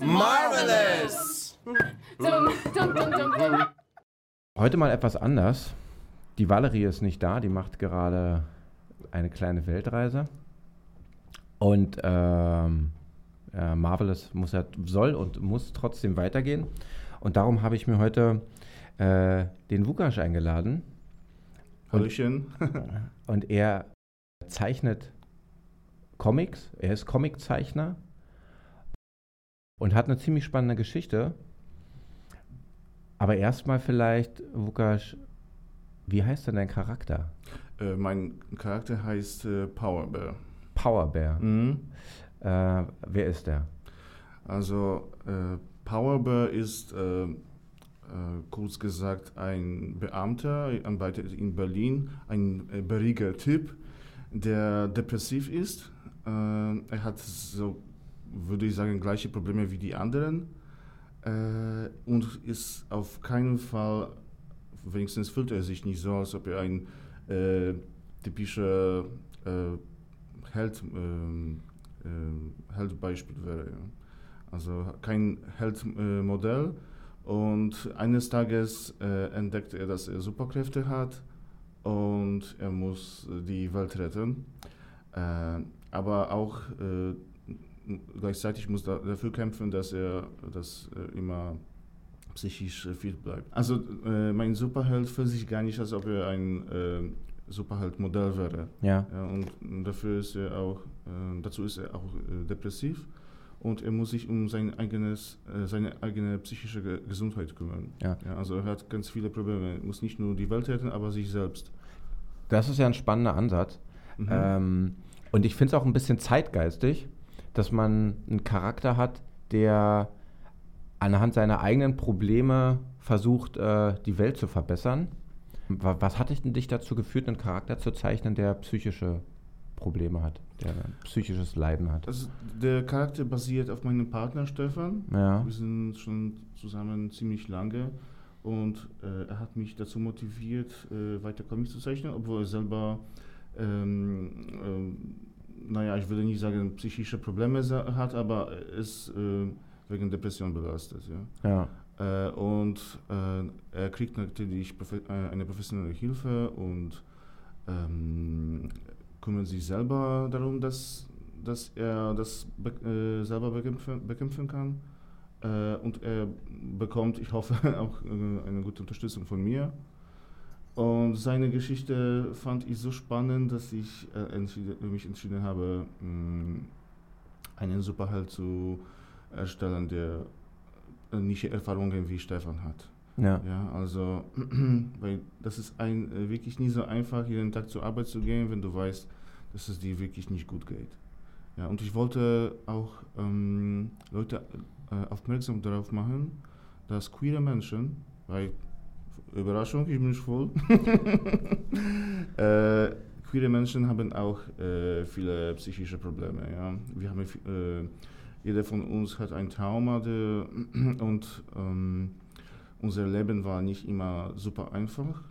Marvelous! Heute mal etwas anders. Die Valerie ist nicht da, die macht gerade eine kleine Weltreise. Und ähm, äh, Marvelous muss ja, soll und muss trotzdem weitergehen. Und darum habe ich mir heute äh, den Vukasch eingeladen. Hallöchen. Und er zeichnet Comics. Er ist Comiczeichner und hat eine ziemlich spannende Geschichte. Aber erstmal vielleicht, Vukasch, wie heißt denn dein Charakter? Äh, mein Charakter heißt äh, Power Bear. Power Bear. Mhm. Äh, wer ist der? Also Power Bear ist äh, äh, kurz gesagt ein Beamter, arbeitet in Berlin, ein äh, bärtiger Typ, der depressiv ist. Äh, er hat so, würde ich sagen, gleiche Probleme wie die anderen äh, und ist auf keinen Fall, wenigstens fühlt er sich nicht so, als ob er ein äh, typischer Held, ähm, äh, Heldbeispiel wäre. Ja. Also kein Heldmodell. und eines Tages äh, entdeckt er, dass er Superkräfte hat und er muss die Welt retten. Äh, aber auch äh, gleichzeitig muss er dafür kämpfen, dass er dass er immer psychisch fit bleibt. Also äh, mein Superheld fühlt sich gar nicht, als ob er ein äh, Superheld-Modell wäre. Ja. Ja, und dafür ist er auch, äh, dazu ist er auch äh, depressiv und er muss sich um sein eigenes, äh, seine eigene psychische Ge Gesundheit kümmern. Ja. also er hat ganz viele Probleme. Er muss nicht nur die Welt retten, aber sich selbst. Das ist ja ein spannender Ansatz. Mhm. Ähm, und ich finde es auch ein bisschen zeitgeistig, dass man einen Charakter hat, der anhand seiner eigenen Probleme versucht, äh, die Welt zu verbessern. Wa- Was hat dich denn dich dazu geführt, einen Charakter zu zeichnen, der psychische Probleme hat, der psychisches Leiden hat? Also der Charakter basiert auf meinem Partner Stefan. Ja. Wir sind schon zusammen ziemlich lange und äh, er hat mich dazu motiviert, äh, weiter Comics zu zeichnen, obwohl er selber, ähm, ähm, naja, ich würde nicht sagen, psychische Probleme hat, aber er ist äh, wegen Depression belastet. Ja. Ja. Äh, und äh, er kriegt natürlich profe äh, eine professionelle Hilfe und ähm, kümmert sich selber darum, dass, dass er das be äh, selber bekämpfen, bekämpfen kann. Äh, und er bekommt, ich hoffe, auch äh, eine gute Unterstützung von mir. Und seine Geschichte fand ich so spannend, dass ich äh, entschieden, mich entschieden habe, mh, einen Superheld zu erstellen, der ähnliche Erfahrungen wie Stefan hat. Ja. Ja, also, weil das ist ein, äh, wirklich nie so einfach, jeden Tag zur Arbeit zu gehen, wenn du weißt, dass es dir wirklich nicht gut geht. Ja, und ich wollte auch ähm, Leute äh, aufmerksam darauf machen, dass queere Menschen, weil, Überraschung, ich bin schwul, äh, queere Menschen haben auch äh, viele psychische Probleme. Ja? Wir haben, äh, jeder von uns hat ein Trauma der, und ähm, unser Leben war nicht immer super einfach.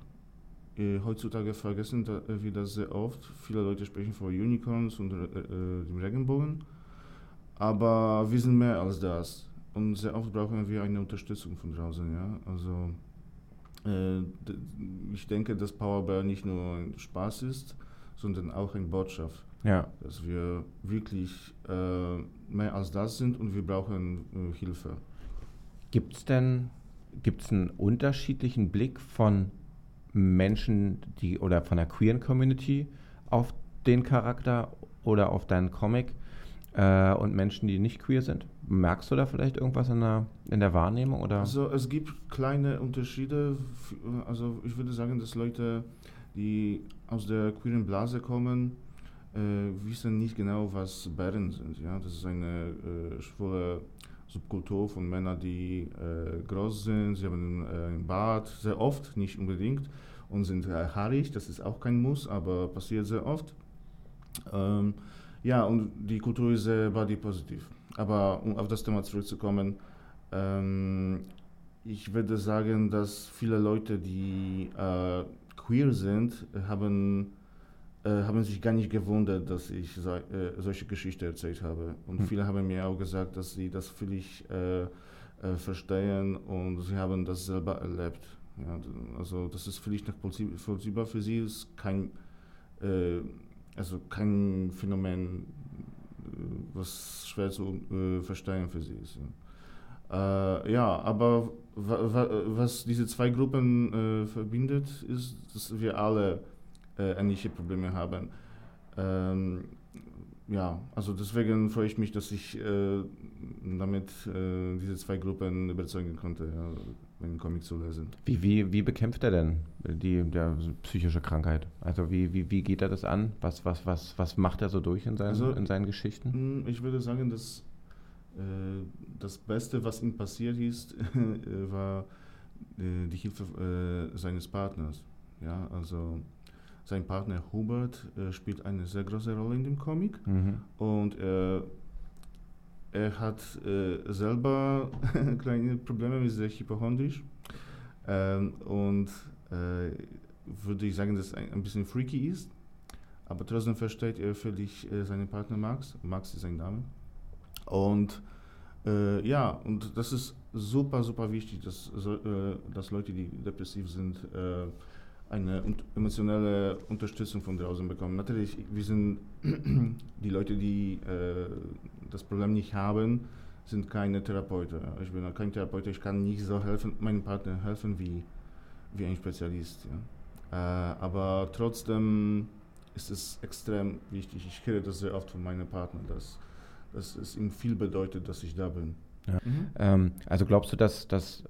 Äh, heutzutage vergessen da, äh, wir das sehr oft. Viele Leute sprechen von Unicorns und äh, dem Regenbogen. Aber wir sind mehr als das. Und sehr oft brauchen wir eine Unterstützung von draußen. Ja? Also, ich denke, dass Powerbear nicht nur ein Spaß ist, sondern auch eine Botschaft Ja. dass wir wirklich äh, mehr als das sind und wir brauchen äh, Hilfe. Gibt es denn gibt's einen unterschiedlichen Blick von Menschen, die oder von der queeren Community auf den Charakter oder auf deinen Comic äh, und Menschen, die nicht queer sind? Merkst du da vielleicht irgendwas in der, in der Wahrnehmung? Oder? Also es gibt kleine Unterschiede. Also ich würde sagen, dass Leute, die aus der queeren Blase kommen, äh, wissen nicht genau, was Bären sind. Ja? Das ist eine äh, schwule Subkultur von Männern, die äh, groß sind, sie haben äh, einen Bart, sehr oft, nicht unbedingt, und sind äh, haarig, das ist auch kein Muss, aber passiert sehr oft. Ähm, ja, und die Kultur ist sehr body positiv. Aber um auf das Thema zurückzukommen, ähm, ich würde sagen, dass viele Leute, die äh, queer sind, haben, äh, haben sich gar nicht gewundert, dass ich so, äh, solche Geschichten erzählt habe. Und hm. viele haben mir auch gesagt, dass sie das völlig äh, äh, verstehen und sie haben das selber erlebt. Ja, also das ist völlig nachvollziehbar für sie, ist kein, äh, also kein Phänomen, was schwer zu verstehen für sie ist. Ja. Äh, ja, aber was diese zwei Gruppen äh, verbindet, ist, dass wir alle äh, ähnliche Probleme haben. Ähm, ja, also deswegen freue ich mich, dass ich äh, damit äh, diese zwei Gruppen überzeugen konnte, ja, meinen Comic zu lesen. Wie, wie, wie bekämpft er denn die der psychische Krankheit? Also wie, wie, wie geht er das an? Was, was, was, was macht er so durch in seinen, also, in seinen Geschichten? Ich würde sagen, dass äh, das Beste, was ihm passiert ist, äh, war äh, die Hilfe seines Partners. Ja, also sein Partner Hubert spielt eine sehr große Rolle in dem Comic mhm. und er hat äh, selber kleine Probleme mit sehr hypochondrisch ähm, und äh, würde ich sagen, dass er ein, bisschen freaky ist, aber trotzdem versteht er völlig äh, seinen Partner Max. Max ist sein Name. Und äh, ja, und das ist super, super wichtig, dass, äh, dass Leute, die depressiv sind, äh, eine un emotionelle Unterstützung von draußen bekommen. Natürlich, wir sind die Leute, die äh, das Problem nicht haben, sind keine Therapeuten. Ich bin kein Therapeut, ich kann nicht so helfen, meinem Partner helfen wie, wie ein Spezialist. Ja. Äh, aber trotzdem ist es extrem wichtig. Ich höre das sehr oft von meinen Partnern, dass dass es ihm viel bedeutet, dass ich da bin. Ja. Mhm. Ähm, also glaubst du, dass, dass,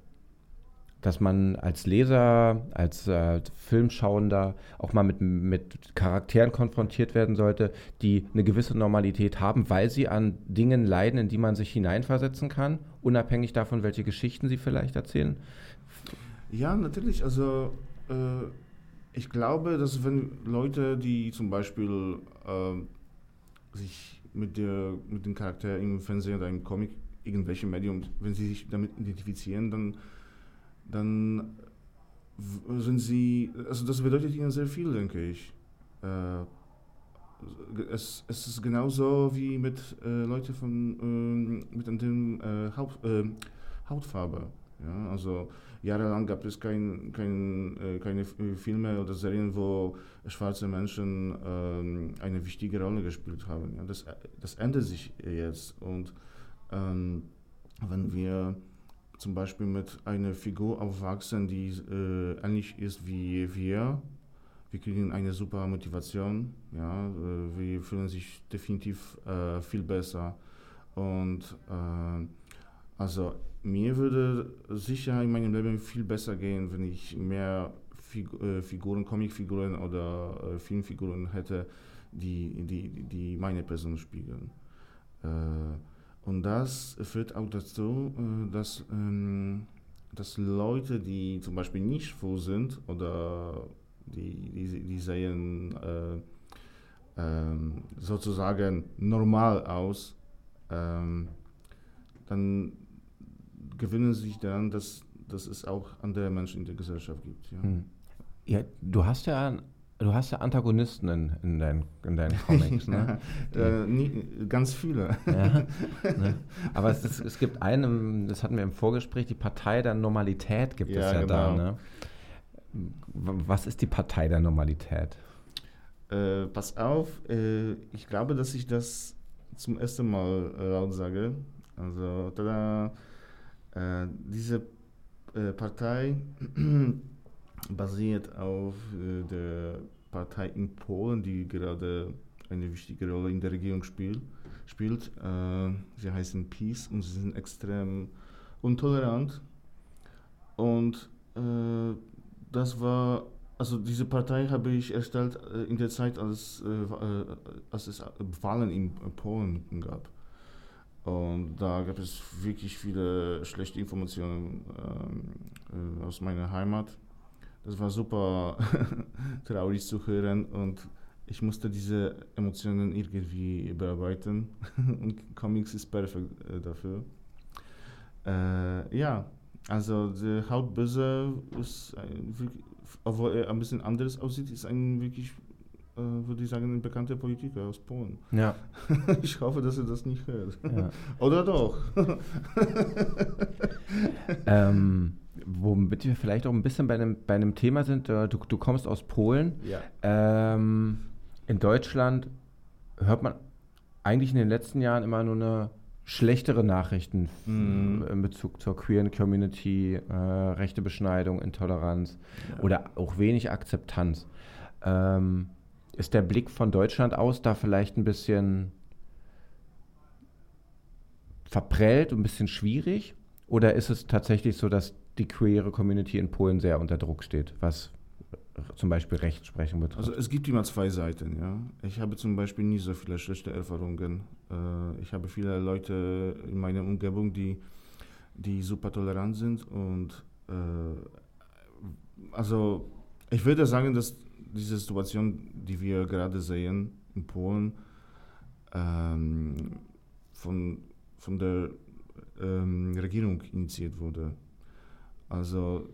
dass man als Leser, als äh, Filmschauender auch mal mit, mit Charakteren konfrontiert werden sollte, die eine gewisse Normalität haben, weil sie an Dingen leiden, in die man sich hineinversetzen kann, unabhängig davon, welche Geschichten sie vielleicht erzählen? Ja, natürlich. Also äh, ich glaube, dass wenn Leute, die zum Beispiel äh, sich mit, der, mit dem Charakter im Fernsehen oder im Comic, irgendwelchem Medium, wenn sie sich damit identifizieren, dann, dann sind sie, also das bedeutet ihnen sehr viel, denke ich. Äh, es, es ist genauso wie mit äh, Leuten von, äh, mit einem äh, Haut, äh, Hautfarbe. Ja? Also jahrelang gab es kein, kein, äh, keine Filme oder Serien, wo schwarze Menschen äh, eine wichtige Rolle gespielt haben. Ja, das, das ändert sich jetzt. Und ähm, wenn wir zum Beispiel mit einer Figur aufwachsen, die äh, ähnlich ist wie wir, wir kriegen eine super Motivation, ja, äh, wir fühlen sich definitiv äh, viel besser. Und äh, also mir würde sicher in meinem Leben viel besser gehen, wenn ich mehr Fig äh, Figuren, Comicfiguren oder Filmfiguren hätte, die, die, die meine Person spiegeln. Äh, und das führt auch dazu, äh, dass, ähm, dass Leute, die zum Beispiel nicht froh sind oder die, die, die sehen äh, ähm, sozusagen normal aus, ähm, dann gewöhnen sich daran, dass, dass es auch andere Menschen in der Gesellschaft gibt. Ja, hm. ja du hast ja Du hast ja Antagonisten in, in, dein, in deinen Comics, ne? äh, nie, ganz viele. ja, ne? Aber es, ist, es gibt einen, das hatten wir im Vorgespräch, die Partei der Normalität gibt ja, es ja genau. da. Ne? Was ist die Partei der Normalität? Äh, pass auf, äh, ich glaube, dass ich das zum ersten Mal laut sage. Also, tada, äh, diese äh, Partei basiert auf äh, der Partei in Polen, die gerade eine wichtige Rolle in der Regierung spiel, spielt. Äh, sie heißen Peace und sie sind extrem intolerant. Und äh, das war, also diese Partei habe ich erstellt in der Zeit, als, als es Wahlen in Polen gab. Und da gab es wirklich viele schlechte Informationen ähm, äh, aus meiner Heimat. Das war super traurig zu hören und ich musste diese Emotionen irgendwie bearbeiten. und Comics ist perfekt äh, dafür. Äh, ja, Also der Hautböse ist, obwohl er ein bisschen anders aussieht, ist ein wirklich, äh, würde ich sagen, ein bekannter Politiker aus Polen. Ja. ich hoffe, dass er das nicht hört. Ja. Oder doch. ähm, womit wir vielleicht auch ein bisschen bei einem, bei einem Thema sind, äh, du, du kommst aus Polen. Ja. Ähm, in Deutschland hört man eigentlich in den letzten Jahren immer nur eine schlechtere Nachrichten Mhm. in Bezug zur queeren Community, äh, rechte Beschneidung, Intoleranz Ja. oder auch wenig Akzeptanz. Ähm, ist der Blick von Deutschland aus da vielleicht ein bisschen verprellt und ein bisschen schwierig? Oder ist es tatsächlich so, dass die queere Community in Polen sehr unter Druck steht, was zum Beispiel Rechtsprechung betrifft? Also es gibt immer zwei Seiten, ja. Ich habe zum Beispiel nie so viele schlechte Erfahrungen. Äh, ich habe viele Leute in meiner Umgebung, die, die super tolerant sind und äh, also ich würde sagen, dass diese Situation, die wir gerade sehen in Polen, ähm, von, von der ähm, Regierung initiiert wurde. Also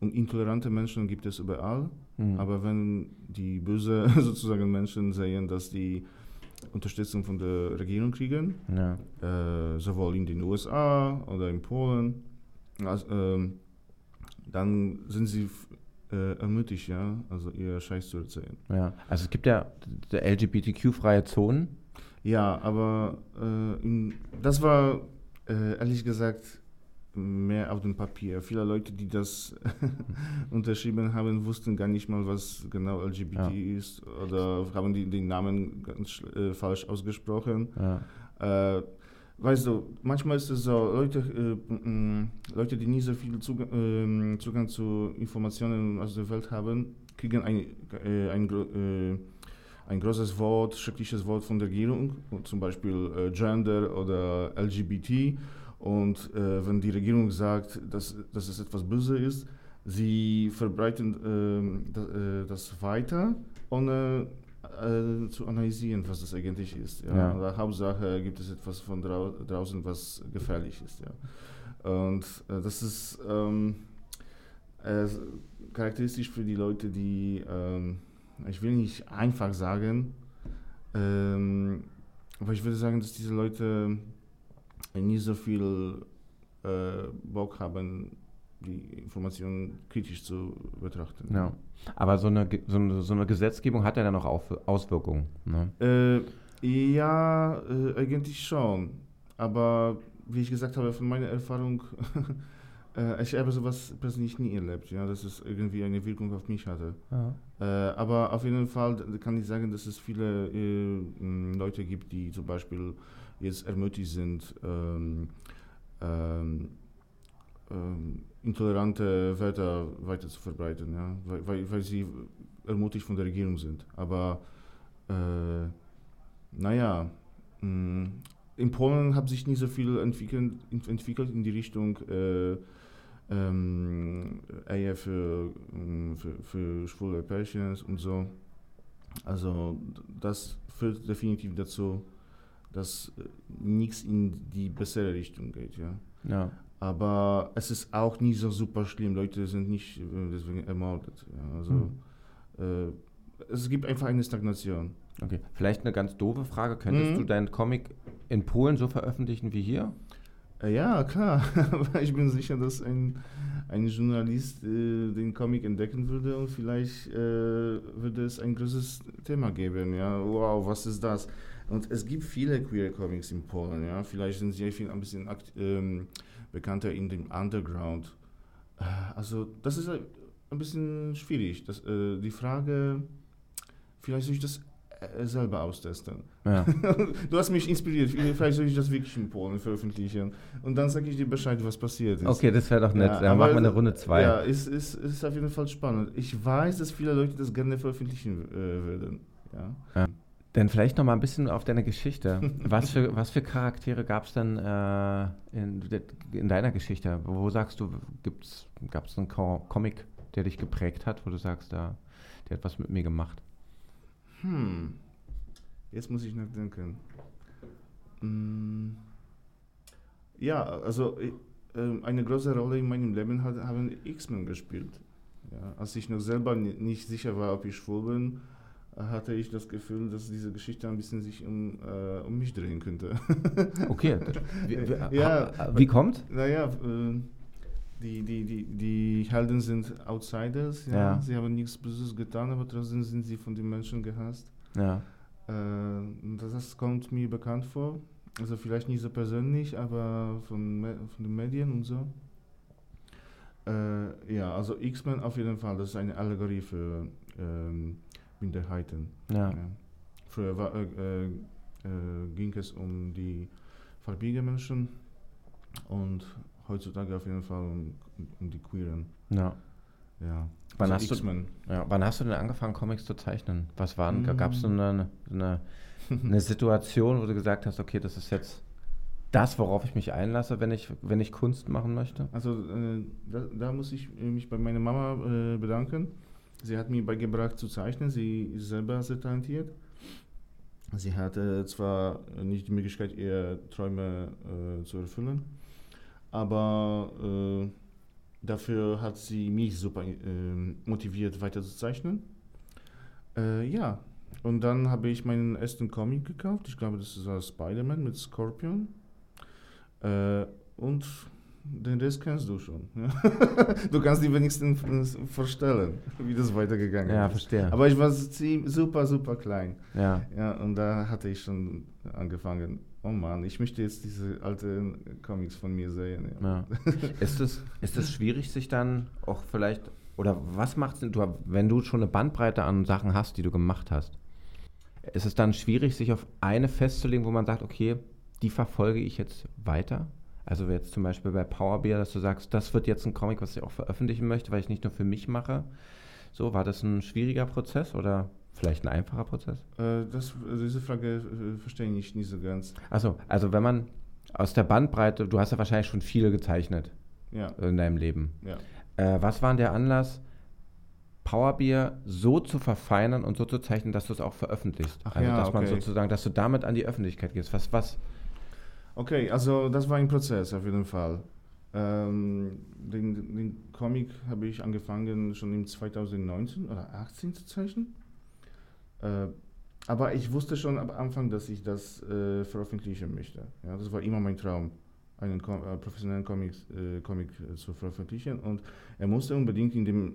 und intolerante Menschen gibt es überall. Hm. Aber wenn die böse sozusagen Menschen sehen, dass die Unterstützung von der Regierung kriegen, ja. äh, sowohl in den USA oder in Polen, also, ähm, dann sind sie äh, ermutigt, ja, also ihr Scheiß zu erzählen. Ja, also es gibt ja LGBTQ-freie Zonen. Ja, aber äh, in, das war äh, ehrlich gesagt mehr auf dem Papier. Viele Leute, die das unterschrieben haben, wussten gar nicht mal, was genau LGBT Ja. ist oder haben die, den Namen ganz äh, falsch ausgesprochen. Ja. Äh, weißt du, manchmal ist es so, Leute, äh, m- Leute die nie so viel Zugang, ähm, Zugang zu Informationen aus der Welt haben, kriegen ein, äh, ein, äh, ein großes Wort, schreckliches Wort von der Regierung, zum Beispiel äh, Gender oder LGBT. Und äh, wenn die Regierung sagt, dass, dass es etwas Böse ist, sie verbreiten ähm, das, äh, das weiter, ohne äh, zu analysieren, was das eigentlich ist. Ja? Ja. Oder Hauptsache gibt es etwas von drau draußen, was gefährlich ist. Ja? Und äh, das ist ähm, äh, charakteristisch für die Leute, die, ähm, ich will nicht einfach sagen, ähm, aber ich würde sagen, dass diese Leute nie so viel äh, Bock haben, die Informationen kritisch zu betrachten. ja. Aber so eine, so, eine, so eine Gesetzgebung hat ja dann auch Auf- Auswirkungen. Ne? Äh, ja, äh, eigentlich schon. Aber wie ich gesagt habe, von meiner Erfahrung, äh, ich habe sowas persönlich nie erlebt, ja, dass es irgendwie eine Wirkung auf mich hatte. Ja. Äh, aber auf jeden Fall kann ich sagen, dass es viele äh, Leute gibt, die zum Beispiel jetzt ermutigt sind, ähm, ähm, ähm, intolerante Wörter weiter zu verbreiten, ja? weil, weil, sie ermutigt von der Regierung sind. Aber äh, naja, mh, in Polen hat sich nicht so viel entwickelt, entwickelt in die Richtung äh, ähm, Ehe für, mh, für, für schwule Pärchen und so. Also das führt definitiv dazu, dass äh, nichts in die bessere Richtung geht, ja. Ja. Aber es ist auch nicht so super schlimm. Leute sind nicht äh, deswegen ermordet. Ja. Also Hm. äh, es gibt einfach eine Stagnation. Okay. Vielleicht eine ganz doofe Frage. Könntest Mhm. du deinen Comic in Polen so veröffentlichen wie hier? Äh, ja, klar. Aber ich bin sicher, dass ein, ein Journalist äh, den Comic entdecken würde und vielleicht äh, würde es ein großes Thema geben. Ja, wow, was ist das? Und es gibt viele queer Comics in Polen. Ja, vielleicht sind sie viel ein bisschen ähm, bekannter in dem Underground. Äh, Also das ist ein bisschen schwierig. Das, äh, die Frage, vielleicht soll ich das selber austesten. Ja. Du hast mich inspiriert. Vielleicht soll ich das wirklich in Polen veröffentlichen. Und dann sage ich dir Bescheid, was passiert ist. Okay, das wäre doch nett. Ja, Dann machen wir eine Runde zwei. Ja, ist, ist, ist auf jeden Fall spannend. Ich weiß, dass viele Leute das gerne veröffentlichen äh, würden. Ja. Dann vielleicht noch mal ein bisschen auf deine Geschichte. Was für, was für Charaktere gab es denn äh, in, in deiner Geschichte? Wo sagst du, gab es einen Co Comic, der dich geprägt hat, wo du sagst, da, der hat was mit mir gemacht? Hm. Jetzt muss ich nachdenken. Mm. Ja, also äh, eine große Rolle in meinem Leben hat, haben X-Men gespielt. Ja, als ich noch selber nicht sicher war, ob ich schwul bin, hatte ich das Gefühl, dass diese Geschichte ein bisschen sich um, äh, um mich drehen könnte. okay. Wie, wie, ja, wie kommt? Naja, äh, die, die, die, die Helden sind Outsiders, ja. ja. Sie haben nichts Böses getan, aber trotzdem sind sie von den Menschen gehasst. Ja. Äh, das, das kommt mir bekannt vor. Also vielleicht nicht so persönlich, aber von, von den Medien und so. Äh, ja, also X-Men auf jeden Fall, das ist eine Allegorie für ähm, Minderheiten. Ja. ja. Früher war, äh, äh, ging es um die farbigen Menschen und heutzutage auf jeden Fall um, um die Queeren. Ja. Ja. Wann, also hast du, ja, wann hast du denn angefangen, Comics zu zeichnen? Was waren, mm. gab es eine, eine, eine Situation, wo du gesagt hast, okay, das ist jetzt das, worauf ich mich einlasse, wenn ich, wenn ich Kunst machen möchte? Also äh, da, da, muss ich mich bei meiner Mama äh, bedanken. Sie hat mir beigebracht zu zeichnen. Sie ist selber sehr talentiert. Sie hatte zwar nicht die Möglichkeit, ihre Träume äh, zu erfüllen, aber äh, dafür hat sie mich super äh, motiviert, weiter zu zeichnen. Äh, ja, und dann habe ich meinen ersten Comic gekauft. Ich glaube, das ist Spider-Man mit Scorpion. Äh, und den Rest kennst du schon. Ja? du kannst dir wenigstens vorstellen, wie das weitergegangen ja, ist. Ja, verstehe. Aber ich war super, super klein. Ja. ja. Und da hatte ich schon angefangen, oh Mann, ich möchte jetzt diese alten Comics von mir sehen. Ja. ist, es, ist es schwierig, sich dann auch vielleicht, oder was macht es, du, wenn du schon eine Bandbreite an Sachen hast, die du gemacht hast, ist es dann schwierig, sich auf eine festzulegen, wo man sagt, okay, die verfolge ich jetzt weiter? Also jetzt zum Beispiel bei Powerbeer, dass du sagst, das wird jetzt ein Comic, was ich auch veröffentlichen möchte, weil ich nicht nur für mich mache. So, war das ein schwieriger Prozess oder vielleicht ein einfacher Prozess? Äh, das, also diese Frage äh, verstehe ich nicht so ganz. Achso, also wenn man aus der Bandbreite, du hast ja wahrscheinlich schon viel gezeichnet ja. in deinem Leben. Ja. Äh, was war der Anlass, Powerbeer so zu verfeinern und so zu zeichnen, dass du es auch veröffentlichst? Ach also ja, dass okay. man sozusagen, dass du damit an die Öffentlichkeit gehst. Was, was, Okay, also das war ein Prozess auf jeden Fall. Ähm, den, den Comic habe ich angefangen schon im 2019 oder 2018 zu zeichnen. Äh, aber ich wusste schon am Anfang, dass ich das äh, veröffentlichen möchte. Ja, das war immer mein Traum einen äh, professionellen Comic, äh, Comic äh, zu veröffentlichen und er musste unbedingt in dem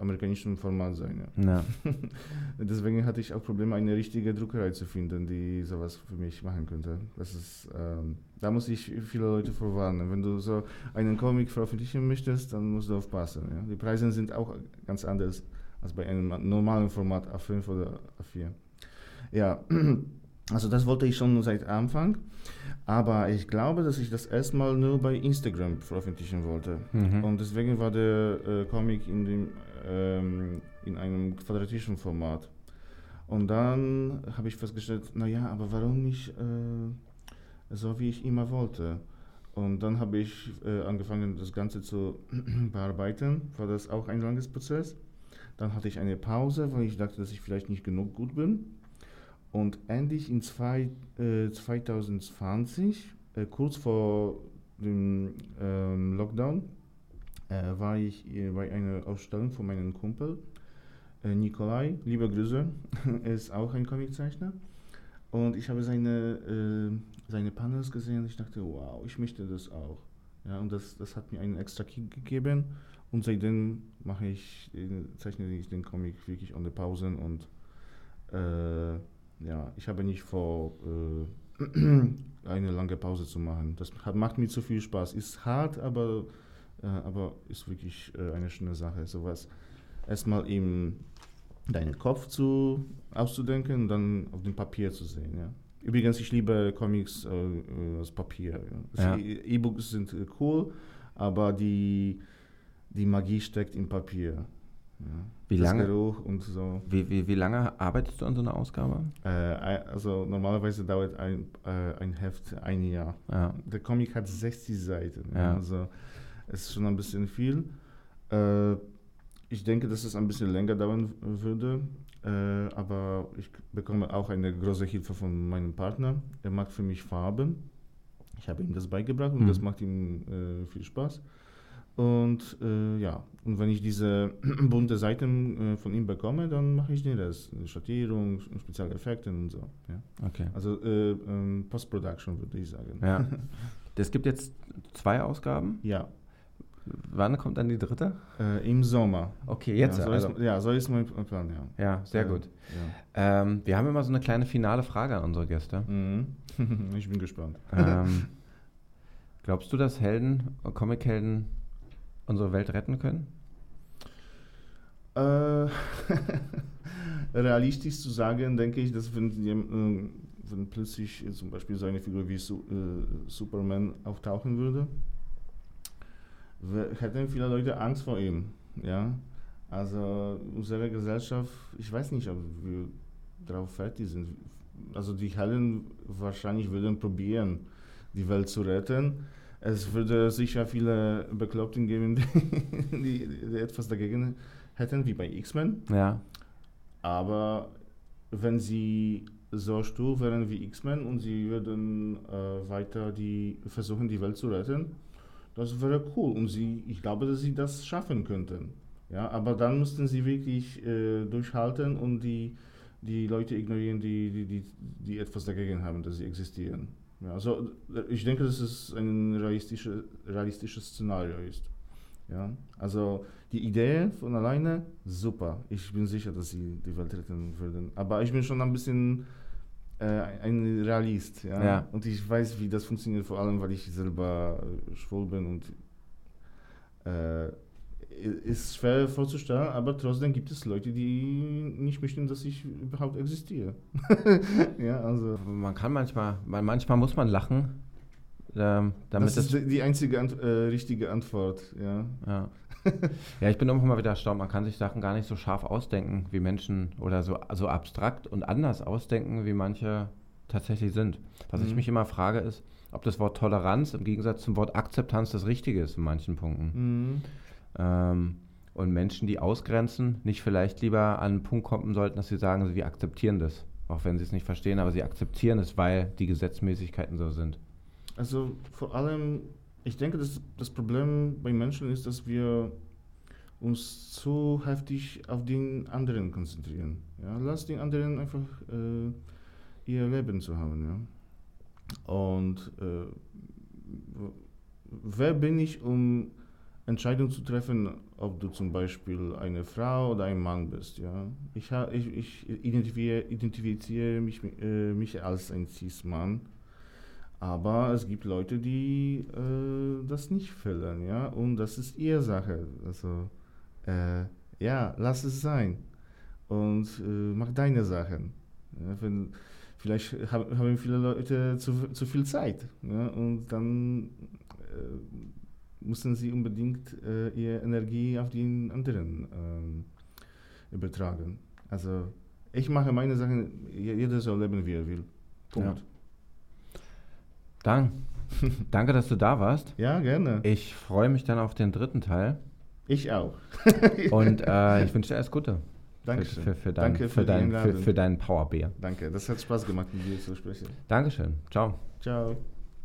amerikanischen Format sein. Ja. Deswegen hatte ich auch Probleme, eine richtige Druckerei zu finden, die sowas für mich machen könnte. Das ist, ähm, da muss ich viele Leute vorwarnen. Wenn du so einen Comic veröffentlichen möchtest, dann musst du aufpassen. Ja? Die Preise sind auch ganz anders als bei einem normalen Format A5 oder A4. Ja, also das wollte ich schon seit Anfang. Aber ich glaube, dass ich das erstmal nur bei Instagram veröffentlichen wollte. Mhm. Und deswegen war der äh, Comic in, dem, ähm, in einem quadratischen Format. Und dann habe ich festgestellt, naja, aber warum nicht äh, so, wie ich immer wollte? Und dann habe ich äh, angefangen, das Ganze zu bearbeiten. War das auch ein langes Prozess. Dann hatte ich eine Pause, weil ich dachte, dass ich vielleicht nicht genug gut bin. Und endlich in zwei, äh, 2020, äh, kurz vor dem ähm, Lockdown, äh, war ich bei einer Ausstellung von meinem Kumpel, äh, Nikolai, liebe Grüße, er ist auch ein Comiczeichner. Und ich habe seine, äh, seine Panels gesehen und ich dachte, wow, ich möchte das auch. Ja, und das, das hat mir einen extra Kick gegeben. Und seitdem mache ich, zeichne ich den Comic wirklich ohne Pausen und äh, ja, ich habe nicht vor, äh, eine lange Pause zu machen. Das hat, macht mir zu viel Spaß. Ist hart, aber, äh, aber ist wirklich äh, eine schöne Sache. Sowas erstmal im deinen Kopf zu, auszudenken und dann auf dem Papier zu sehen. Ja. Übrigens, ich liebe Comics äh, aus Papier. Ja. Ja. E-Books sind äh, cool, aber die, die Magie steckt im Papier. Ja. Wie lange, Geruch und so. Wie, wie, wie lange arbeitest du an so einer Ausgabe? Äh, also normalerweise dauert ein, äh, ein Heft ein Jahr. Ja. Der Comic hat 60 Seiten. Ja. Also es ist schon ein bisschen viel. Äh, ich denke, dass es ein bisschen länger dauern würde. Äh, aber ich bekomme auch eine große Hilfe von meinem Partner. Er macht für mich Farben. Ich habe ihm das beigebracht und Mhm. das macht ihm äh, viel Spaß. Und äh, ja, und wenn ich diese bunte Seiten äh, von ihm bekomme, dann mache ich den Rest. Schattierung, spezielle Effekte und so. Ja. Okay. Also äh, ähm, Post-Production würde ich sagen. Ja. Es gibt jetzt zwei Ausgaben. Ja, Wann kommt dann die dritte? äh, im Sommer. Okay, jetzt. Ja, so, also. ist, ja, so ist mein Plan, ja. Ja, sehr Äh, gut. Ja. Ähm, wir haben immer so eine kleine finale Frage an unsere Gäste. Mhm. ich bin gespannt. ähm, glaubst du, dass Helden, Comichelden unsere Welt retten können? Äh, realistisch zu sagen, denke ich, dass wenn, äh, wenn plötzlich zum Beispiel so eine Figur wie Su äh, Superman auftauchen würde, hätten viele Leute Angst vor ihm. Ja? Also unsere Gesellschaft, ich weiß nicht, ob wir darauf fertig sind. Also die Helden wahrscheinlich würden probieren, die Welt zu retten. Es würde sicher viele Bekloppten geben, die, die, die etwas dagegen hätten, wie bei X-Men. Ja. Aber wenn sie so stur wären wie X-Men und sie würden äh, weiter die, versuchen, die Welt zu retten, das wäre cool. Und sie, ich glaube, dass sie das schaffen könnten. Ja, aber dann müssten sie wirklich äh, durchhalten und die, die Leute ignorieren, die, die, die, die etwas dagegen haben, dass sie existieren. Ja, also äh, ich denke, dass es ein realistische, realistisches Szenario ist. Ja, also die Idee von alleine, super. Ich bin sicher, dass sie die Welt retten würden. Aber ich bin schon ein bisschen äh, ein Realist. Ja? Ja. Und ich weiß, wie das funktioniert, vor allem, weil ich selber äh, schwul bin und äh, ist schwer vorzustellen, aber trotzdem gibt es Leute, die nicht möchten, dass ich überhaupt existiere. ja, also. Man kann manchmal, man, manchmal muss man lachen, ähm, damit das ist die- einzige Ant äh, richtige Antwort. Ja. Ja. ja, ich bin auch immer wieder erstaunt, man kann sich Sachen gar nicht so scharf ausdenken, wie Menschen oder so, so abstrakt und anders ausdenken, wie manche tatsächlich sind. Was ich Mhm. mich immer frage, ist, ob das Wort Toleranz im Gegensatz zum Wort Akzeptanz das Richtige ist in manchen Punkten. Mhm. Ähm, und Menschen, die ausgrenzen, nicht vielleicht lieber an einen Punkt kommen sollten, dass sie sagen, wir akzeptieren das. Auch wenn sie es nicht verstehen, aber sie akzeptieren es, weil die Gesetzmäßigkeiten so sind. Also vor allem, ich denke, dass das Problem bei Menschen ist, dass wir uns zu heftig auf den anderen konzentrieren. Ja? Lass den anderen einfach äh, ihr Leben zu haben. Ja? Und äh, wer bin ich, um Entscheidungen zu treffen, ob du zum Beispiel eine Frau oder ein Mann bist? Ja? Ich, ich, ich identifiziere, mich, äh, mich als ein Cis-Mann. Aber es gibt Leute, die äh, das nicht füllen, ja, und das ist ihre Sache. Also, äh, ja, lass es sein und äh, mach deine Sachen. Ja, wenn, vielleicht hab, haben viele Leute zu, zu viel Zeit, ja, und dann äh, müssen sie unbedingt äh, ihre Energie auf den anderen ähm, übertragen. Also, ich mache meine Sachen, je- jeder soll leben, wie er will. Punkt. Dann, danke, dass du da warst. Ja, gerne. Ich freue mich dann auf den dritten Teil Ich auch. und äh, ich wünsche dir alles Gute. Dankeschön. Für, für, für, dein, Danke für, dein, für, für deinen Powerbär. Danke, das hat Spaß gemacht, mit dir zu sprechen. Dankeschön. Ciao. Ciao.